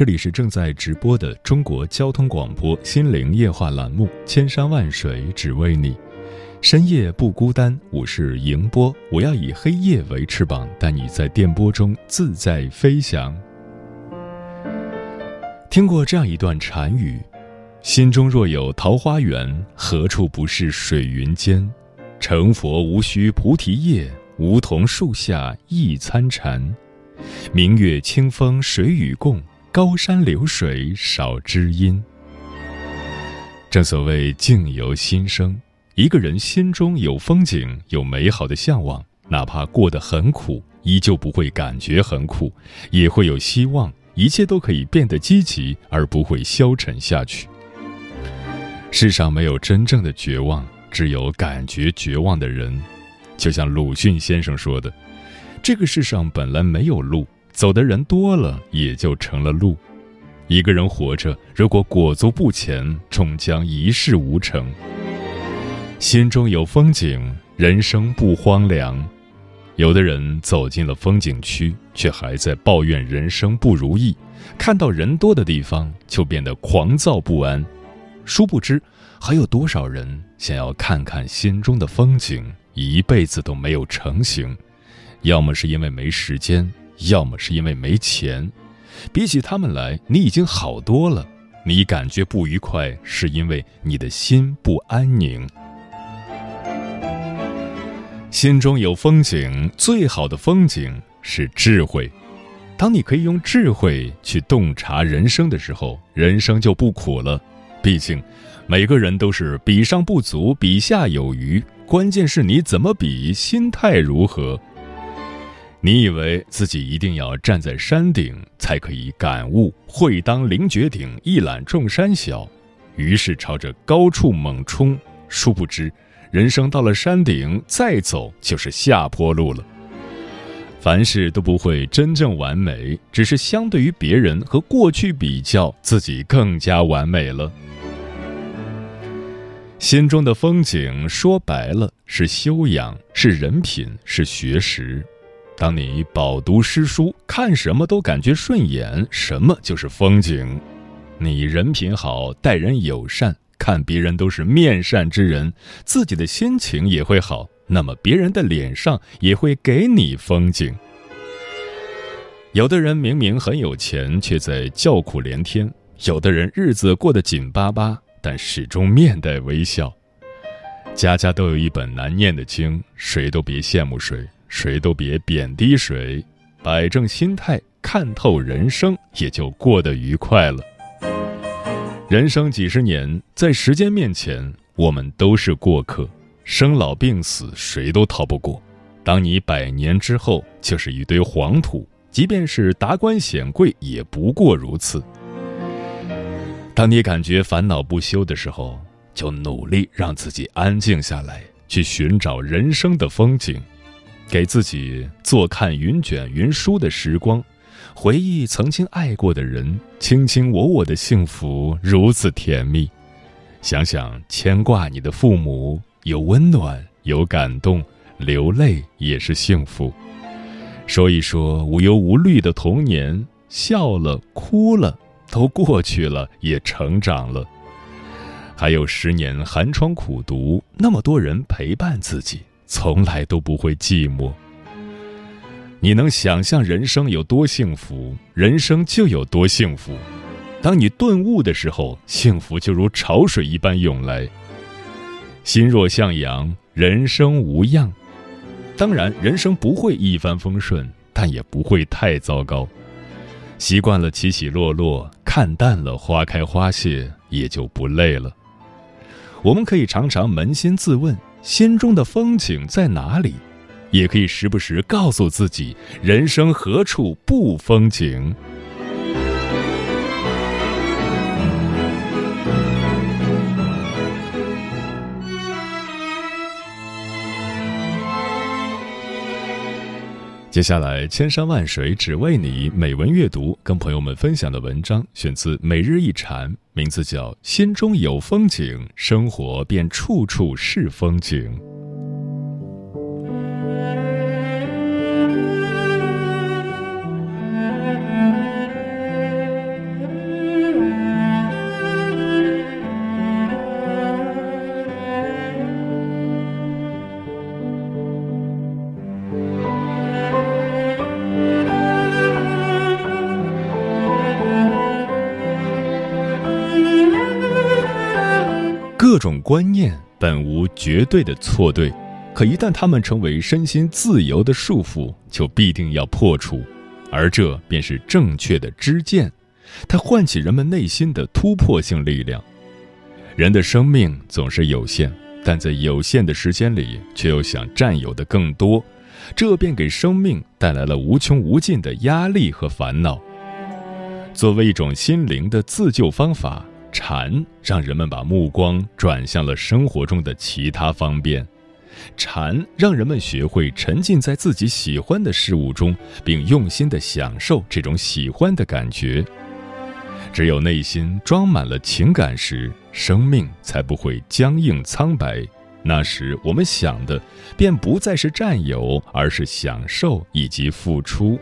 这里是正在直播的中国交通广播心灵夜话栏目《千山万水只为你》，深夜不孤单，我是迎波，我要以黑夜为翅膀，带你在电波中自在飞翔。听过这样一段禅语：心中若有桃花源，何处不是水云间？成佛无需菩提叶，梧桐树下一参禅。明月清风谁与共？高山流水少知音。正所谓境由心生，一个人心中有风景，有美好的向往，哪怕过得很苦，依旧不会感觉很苦，也会有希望，一切都可以变得积极，而不会消沉下去。世上没有真正的绝望，只有感觉绝望的人。就像鲁迅先生说的：“这个世上本来没有路。”走的人多了，也就成了路。一个人活着，如果裹足不前，终将一事无成。心中有风景，人生不荒凉。有的人走进了风景区，却还在抱怨人生不如意；看到人多的地方，就变得狂躁不安。殊不知，还有多少人想要看看心中的风景，一辈子都没有成型。要么是因为没时间。要么是因为没钱，比起他们来，你已经好多了。你感觉不愉快，是因为你的心不安宁。心中有风景，最好的风景是智慧。当你可以用智慧去洞察人生的时候，人生就不苦了。毕竟，每个人都是比上不足，比下有余。关键是你怎么比，心态如何。你以为自己一定要站在山顶才可以感悟“会当凌绝顶，一览众山小”，于是朝着高处猛冲。殊不知，人生到了山顶，再走就是下坡路了。凡事都不会真正完美，只是相对于别人和过去比较，自己更加完美了。心中的风景，说白了是修养，是人品，是学识。当你饱读诗书，看什么都感觉顺眼，什么就是风景。你人品好，待人友善，看别人都是面善之人，自己的心情也会好，那么别人的脸上也会给你风景。有的人明明很有钱，却在叫苦连天；有的人日子过得紧巴巴，但始终面带微笑。家家都有一本难念的经，谁都别羡慕谁。谁都别贬低谁，摆正心态，看透人生，也就过得愉快了。人生几十年，在时间面前，我们都是过客，生老病死，谁都逃不过。当你百年之后，就是一堆黄土，即便是达官显贵，也不过如此。当你感觉烦恼不休的时候，就努力让自己安静下来，去寻找人生的风景。给自己坐看云卷云舒的时光，回忆曾经爱过的人，卿卿我我的幸福如此甜蜜。想想牵挂你的父母，有温暖，有感动，流泪也是幸福。说一说无忧无虑的童年，笑了哭了都过去了，也成长了。还有十年寒窗苦读，那么多人陪伴自己。从来都不会寂寞。你能想象人生有多幸福，人生就有多幸福。当你顿悟的时候，幸福就如潮水一般涌来。心若向阳，人生无恙。当然，人生不会一帆风顺，但也不会太糟糕。习惯了起起落落，看淡了花开花谢，也就不累了。我们可以常常扪心自问，心中的风景在哪里？也可以时不时告诉自己，人生何处不风景？接下来，千山万水只为你。美文阅读，跟朋友们分享的文章选自《每日一禅》，名字叫《心中有风景，生活便处处是风景》。观念本无绝对的错对，可一旦他们成为身心自由的束缚，就必定要破除，而这便是正确的知见，它唤起人们内心的突破性力量。人的生命总是有限，但在有限的时间里，却又想占有的更多，这便给生命带来了无穷无尽的压力和烦恼。作为一种心灵的自救方法。禅让人们把目光转向了生活中的其他方便，禅让人们学会沉浸在自己喜欢的事物中，并用心的享受这种喜欢的感觉。只有内心装满了情感时，生命才不会僵硬苍白。那时，我们想的便不再是占有，而是享受以及付出。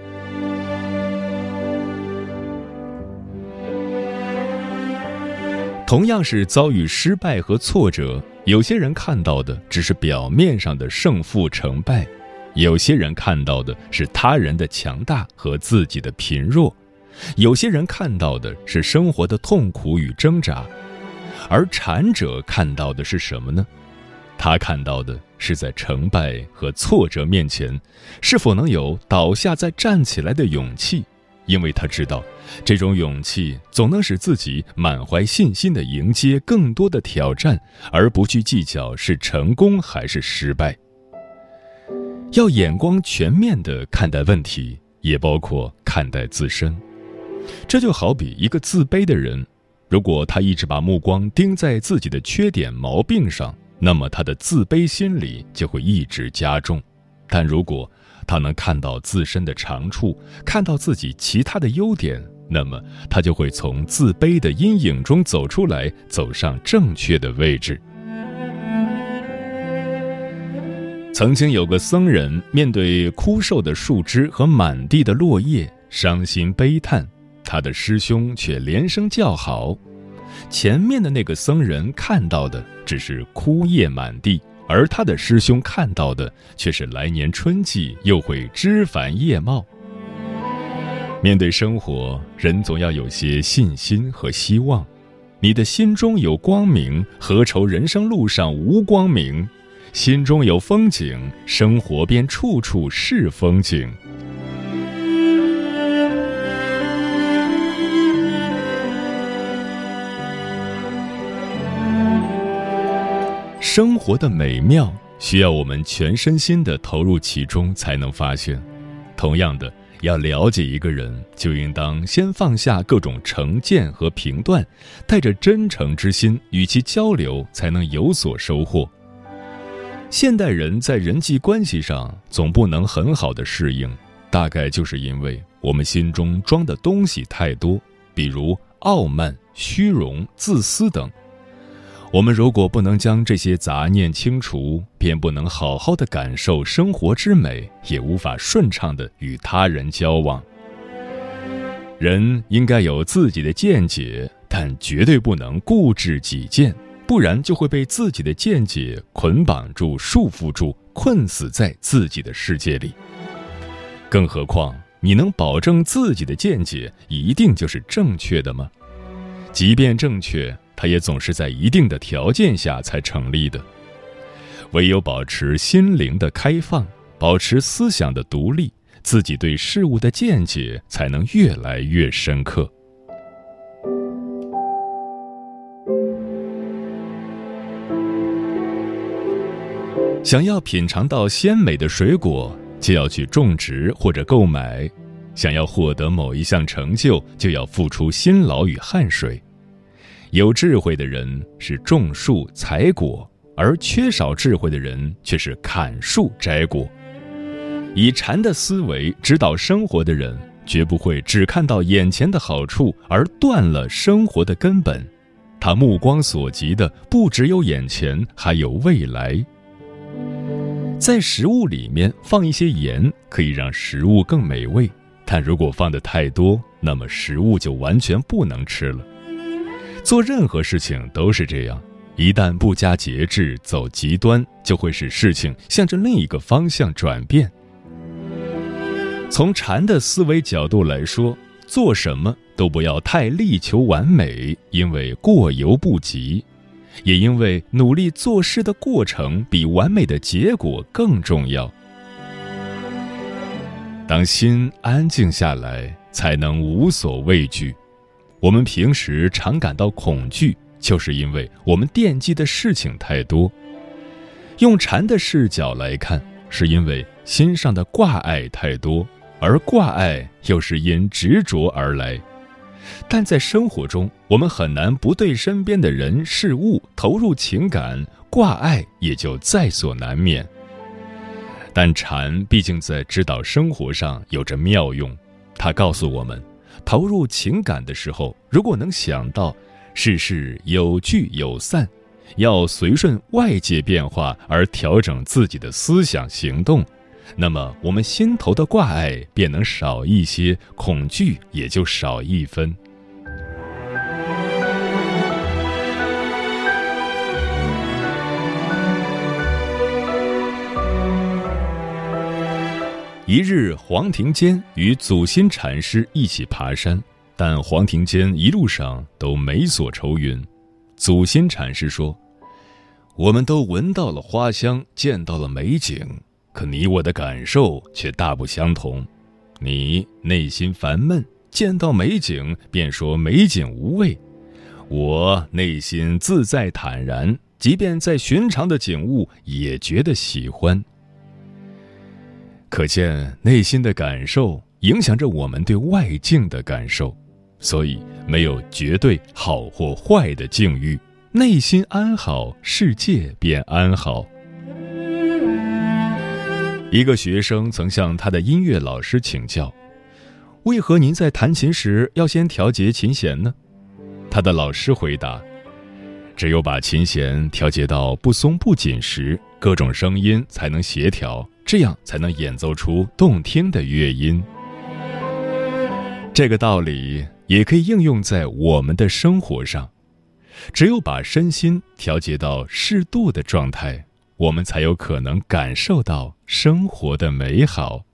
同样是遭遇失败和挫折，有些人看到的只是表面上的胜负成败，有些人看到的是他人的强大和自己的贫弱，有些人看到的是生活的痛苦与挣扎，而禅者看到的是什么呢？他看到的是在成败和挫折面前，是否能有倒下再站起来的勇气。因为他知道，这种勇气总能使自己满怀信心地迎接更多的挑战，而不去计较是成功还是失败。要眼光全面地看待问题，也包括看待自身。这就好比一个自卑的人，如果他一直把目光盯在自己的缺点毛病上，那么他的自卑心理就会一直加重。但如果他能看到自身的长处，看到自己其他的优点，那么他就会从自卑的阴影中走出来，走上正确的位置。曾经有个僧人面对枯瘦的树枝和满地的落叶，伤心悲叹，他的师兄却连声叫好。前面的那个僧人看到的只是枯叶满地。而他的师兄看到的却是来年春季又会枝繁叶茂。面对生活，人总要有些信心和希望。你的心中有光明，何愁人生路上无光明？心中有风景，生活便处处是风景。生活的美妙需要我们全身心的投入其中才能发现。同样的，要了解一个人，就应当先放下各种成见和评断，带着真诚之心与其交流，才能有所收获。现代人在人际关系上总不能很好的适应，大概就是因为我们心中装的东西太多，比如傲慢、虚荣、自私等。我们如果不能将这些杂念清除，便不能好好的感受生活之美，也无法顺畅的与他人交往。人应该有自己的见解，但绝对不能固执己见，不然就会被自己的见解捆绑住、束缚住，困死在自己的世界里。更何况，你能保证自己的见解一定就是正确的吗？即便正确。它也总是在一定的条件下才成立的，唯有保持心灵的开放，保持思想的独立，自己对事物的见解才能越来越深刻。想要品尝到鲜美的水果，就要去种植或者购买；想要获得某一项成就，就要付出辛劳与汗水。有智慧的人是种树采果，而缺少智慧的人却是砍树摘果。以禅的思维指导生活的人，绝不会只看到眼前的好处而断了生活的根本。他目光所及的不只有眼前，还有未来。在食物里面放一些盐，可以让食物更美味，但如果放的太多，那么食物就完全不能吃了。做任何事情都是这样，一旦不加节制，走极端，就会使事情向着另一个方向转变。从禅的思维角度来说，做什么都不要太力求完美，因为过犹不及。也因为努力做事的过程比完美的结果更重要。当心安静下来，才能无所畏惧。我们平时常感到恐惧，就是因为我们惦记的事情太多。用禅的视角来看，是因为心上的挂碍太多，而挂碍又是因执着而来。但在生活中，我们很难不对身边的人事物投入情感，挂碍也就在所难免。但禅毕竟在指导生活上有着妙用，它告诉我们，投入情感的时候，如果能想到世事有聚有散，要随顺外界变化而调整自己的思想行动。那么，我们心头的挂碍便能少一些，恐惧也就少一分。一日，黄庭坚与祖心禅师一起爬山，但黄庭坚一路上都没所愁云。祖心禅师说：“我们都闻到了花香，见到了美景。”可你我的感受却大不相同，你内心烦闷，见到美景便说美景无味；我内心自在坦然，即便在寻常的景物也觉得喜欢。可见内心的感受影响着我们对外境的感受，所以没有绝对好或坏的境遇，内心安好，世界便安好。一个学生曾向他的音乐老师请教：“为何您在弹琴时要先调节琴弦呢？”他的老师回答：“只有把琴弦调节到不松不紧时，各种声音才能协调，这样才能演奏出动听的乐音。”这个道理也可以应用在我们的生活上，只有把身心调节到适度的状态。我们才有可能感受到生活的美好。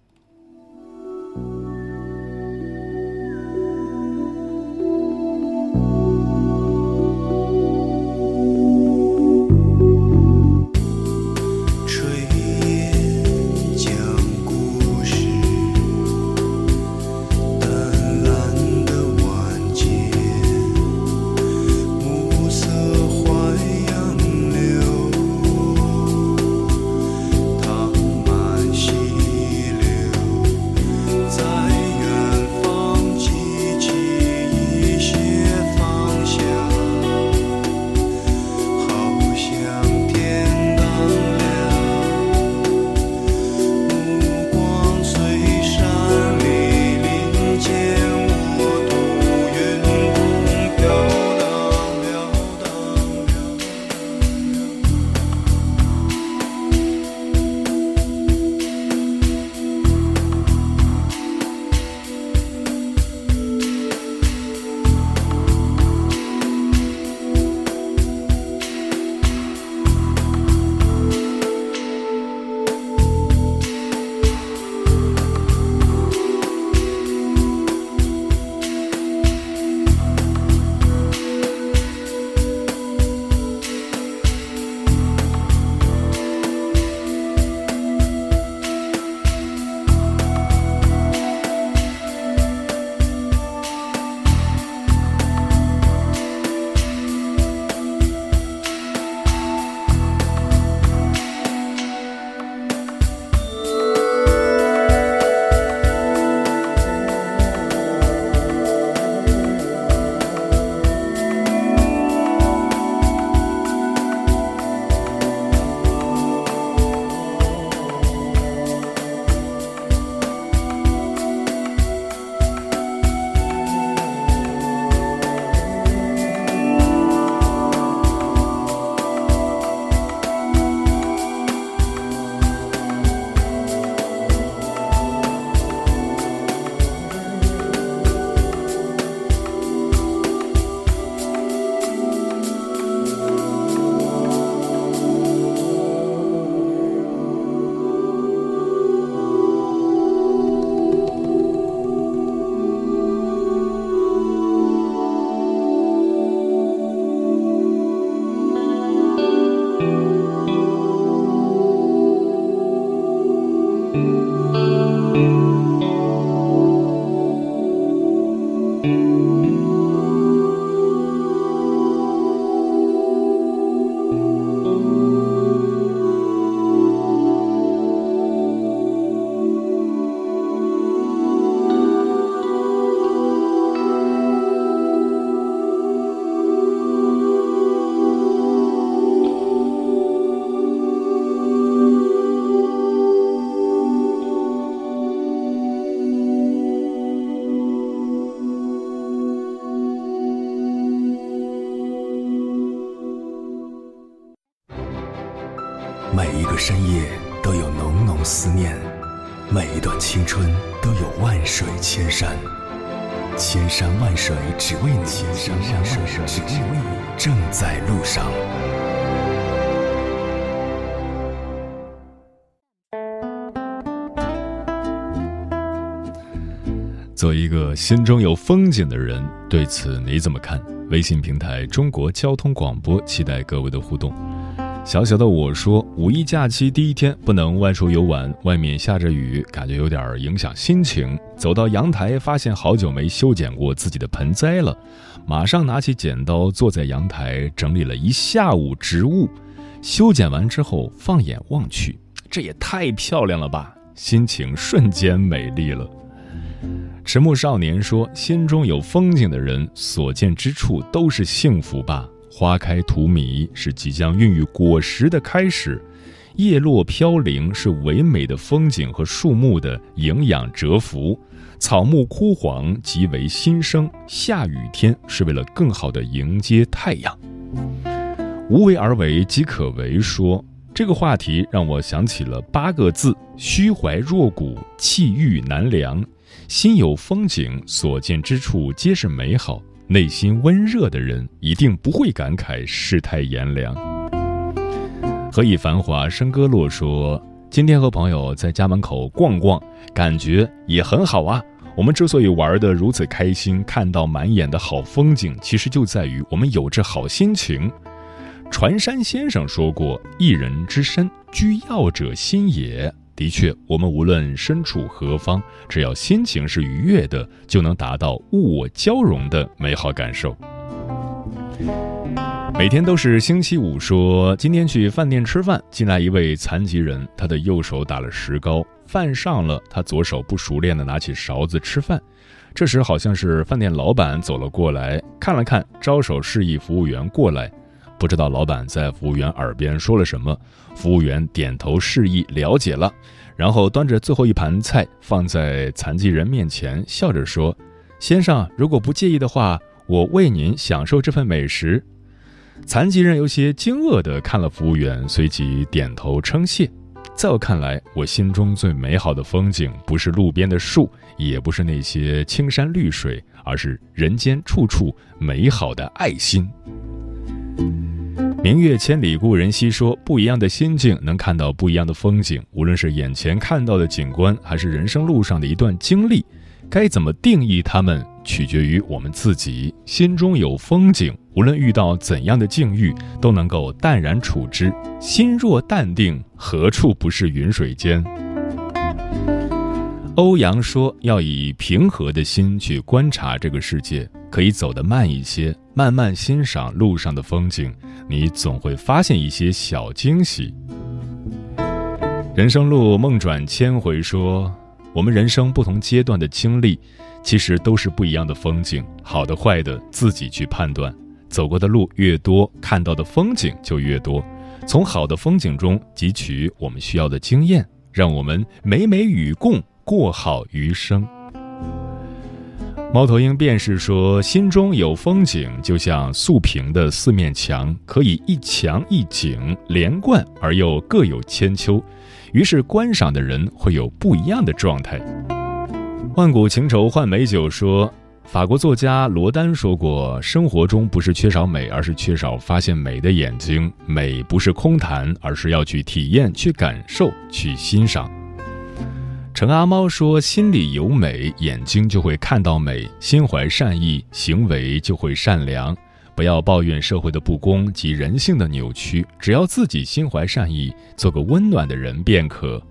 每一段青春都有万水千山，千山万水只为你，千山万水只为你，正在路上。做一个心中有风景的人，对此你怎么看？微信平台中国交通广播，期待各位的互动。小小的我说，五一假期第一天不能外出游玩，外面下着雨，感觉有点影响心情。走到阳台，发现好久没修剪过自己的盆栽了，马上拿起剪刀，坐在阳台整理了一下午植物。修剪完之后，放眼望去，这也太漂亮了吧！心情瞬间美丽了。迟暮少年说：“心中有风景的人，所见之处都是幸福吧。花开荼蘼是即将孕育果实的开始，叶落飘零是唯美的风景和树木的营养蛰伏，草木枯黄即为新生。下雨天是为了更好的迎接太阳。无为而为即可为。”说这个话题让我想起了八个字：虚怀若谷，气郁难凉。心有风景，所见之处皆是美好。内心温热的人，一定不会感慨世态炎凉。何以繁华笙歌落说，今天和朋友在家门口逛逛，感觉也很好啊。我们之所以玩得如此开心，看到满眼的好风景，其实就在于我们有着好心情。船山先生说过：“一人之身，居要者心也。”的确，我们无论身处何方，只要心情是愉悦的，就能达到物我交融的美好感受。每天都是星期五，说今天去饭店吃饭，进来一位残疾人，他的右手打了石膏，饭上了，他左手不熟练的拿起勺子吃饭。这时，好像是饭店老板走了过来，看了看，招手示意服务员过来。不知道老板在服务员耳边说了什么，服务员点头示意了解了，然后端着最后一盘菜放在残疾人面前，笑着说：“先生，如果不介意的话，我为您享受这份美食。”残疾人有些惊愕地看了服务员，随即点头称谢。在我看来，我心中最美好的风景，不是路边的树，也不是那些青山绿水，而是人间处处美好的爱心。明月千里故人西说，不一样的心境能看到不一样的风景。无论是眼前看到的景观，还是人生路上的一段经历，该怎么定义它们，取决于我们自己。心中有风景，无论遇到怎样的境遇，都能够淡然处之。心若淡定，何处不是云水间？欧阳说：“要以平和的心去观察这个世界，可以走得慢一些，慢慢欣赏路上的风景。”你总会发现一些小惊喜。人生路梦转千回，说我们人生不同阶段的经历，其实都是不一样的风景，好的坏的自己去判断。走过的路越多，看到的风景就越多。从好的风景中汲取我们需要的经验，让我们美美与共，过好余生。猫头鹰便是说：“心中有风景，就像素屏的四面墙，可以一墙一景连贯而又各有千秋，于是观赏的人会有不一样的状态。”万古情仇换美酒说：“法国作家罗丹说过，生活中不是缺少美，而是缺少发现美的眼睛。美不是空谈，而是要去体验、去感受、去欣赏。”陈阿猫说：“心里有美，眼睛就会看到美；心怀善意，行为就会善良。不要抱怨社会的不公及人性的扭曲，只要自己心怀善意，做个温暖的人便可。”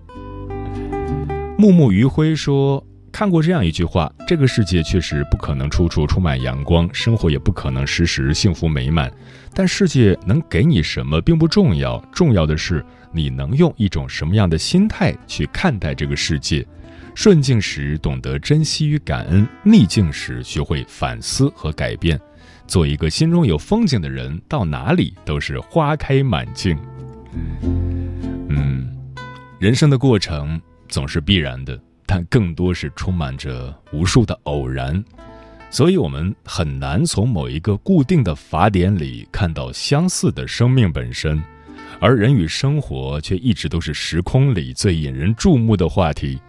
木木余晖说：“看过这样一句话，这个世界确实不可能处处充满阳光，生活也不可能时时幸福美满。但世界能给你什么并不重要，重要的是。”你能用一种什么样的心态去看待这个世界？顺境时懂得珍惜与感恩，逆境时学会反思和改变，做一个心中有风景的人，到哪里都是花开满径。嗯，人生的过程总是必然的，但更多是充满着无数的偶然，所以我们很难从某一个固定的法典里看到相似的生命本身。而人与生活却一直都是时空里最引人注目的话题。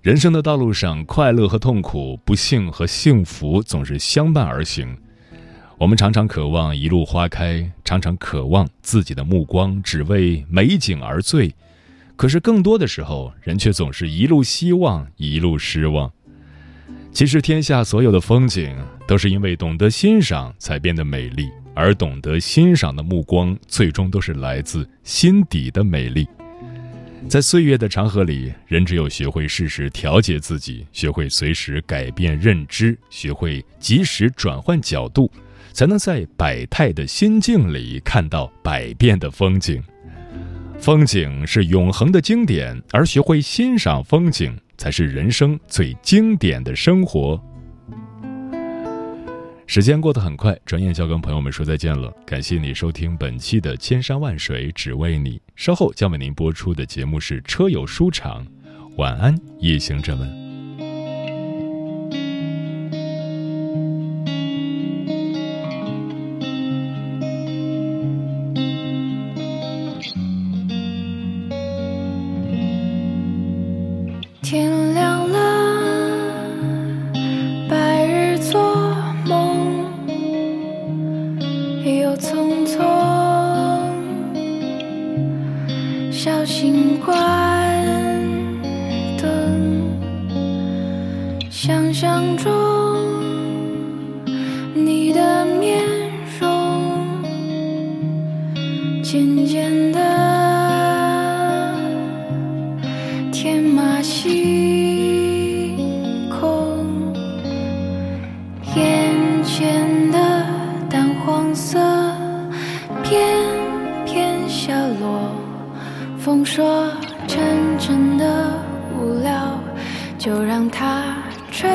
人生的道路上，快乐和痛苦、不幸和幸福总是相伴而行。我们常常渴望一路花开，常常渴望自己的目光只为美景而醉，可是更多的时候，人却总是一路希望，一路失望。其实，天下所有的风景，都是因为懂得欣赏才变得美丽，而懂得欣赏的目光，最终都是来自心底的美丽。在岁月的长河里，人只有学会适时调节自己，学会随时改变认知，学会及时转换角度，才能在百态的心境里看到百变的风景。风景是永恒的经典，而学会欣赏风景，才是人生最经典的生活。时间过得很快，转眼就要跟朋友们说再见了。感谢你收听本期的《千山万水只为你》，稍后将为您播出的节目是《车友书场》。晚安，夜行者们。鲜的淡黄色，片片下落。风说，真正的无聊，就让它吹。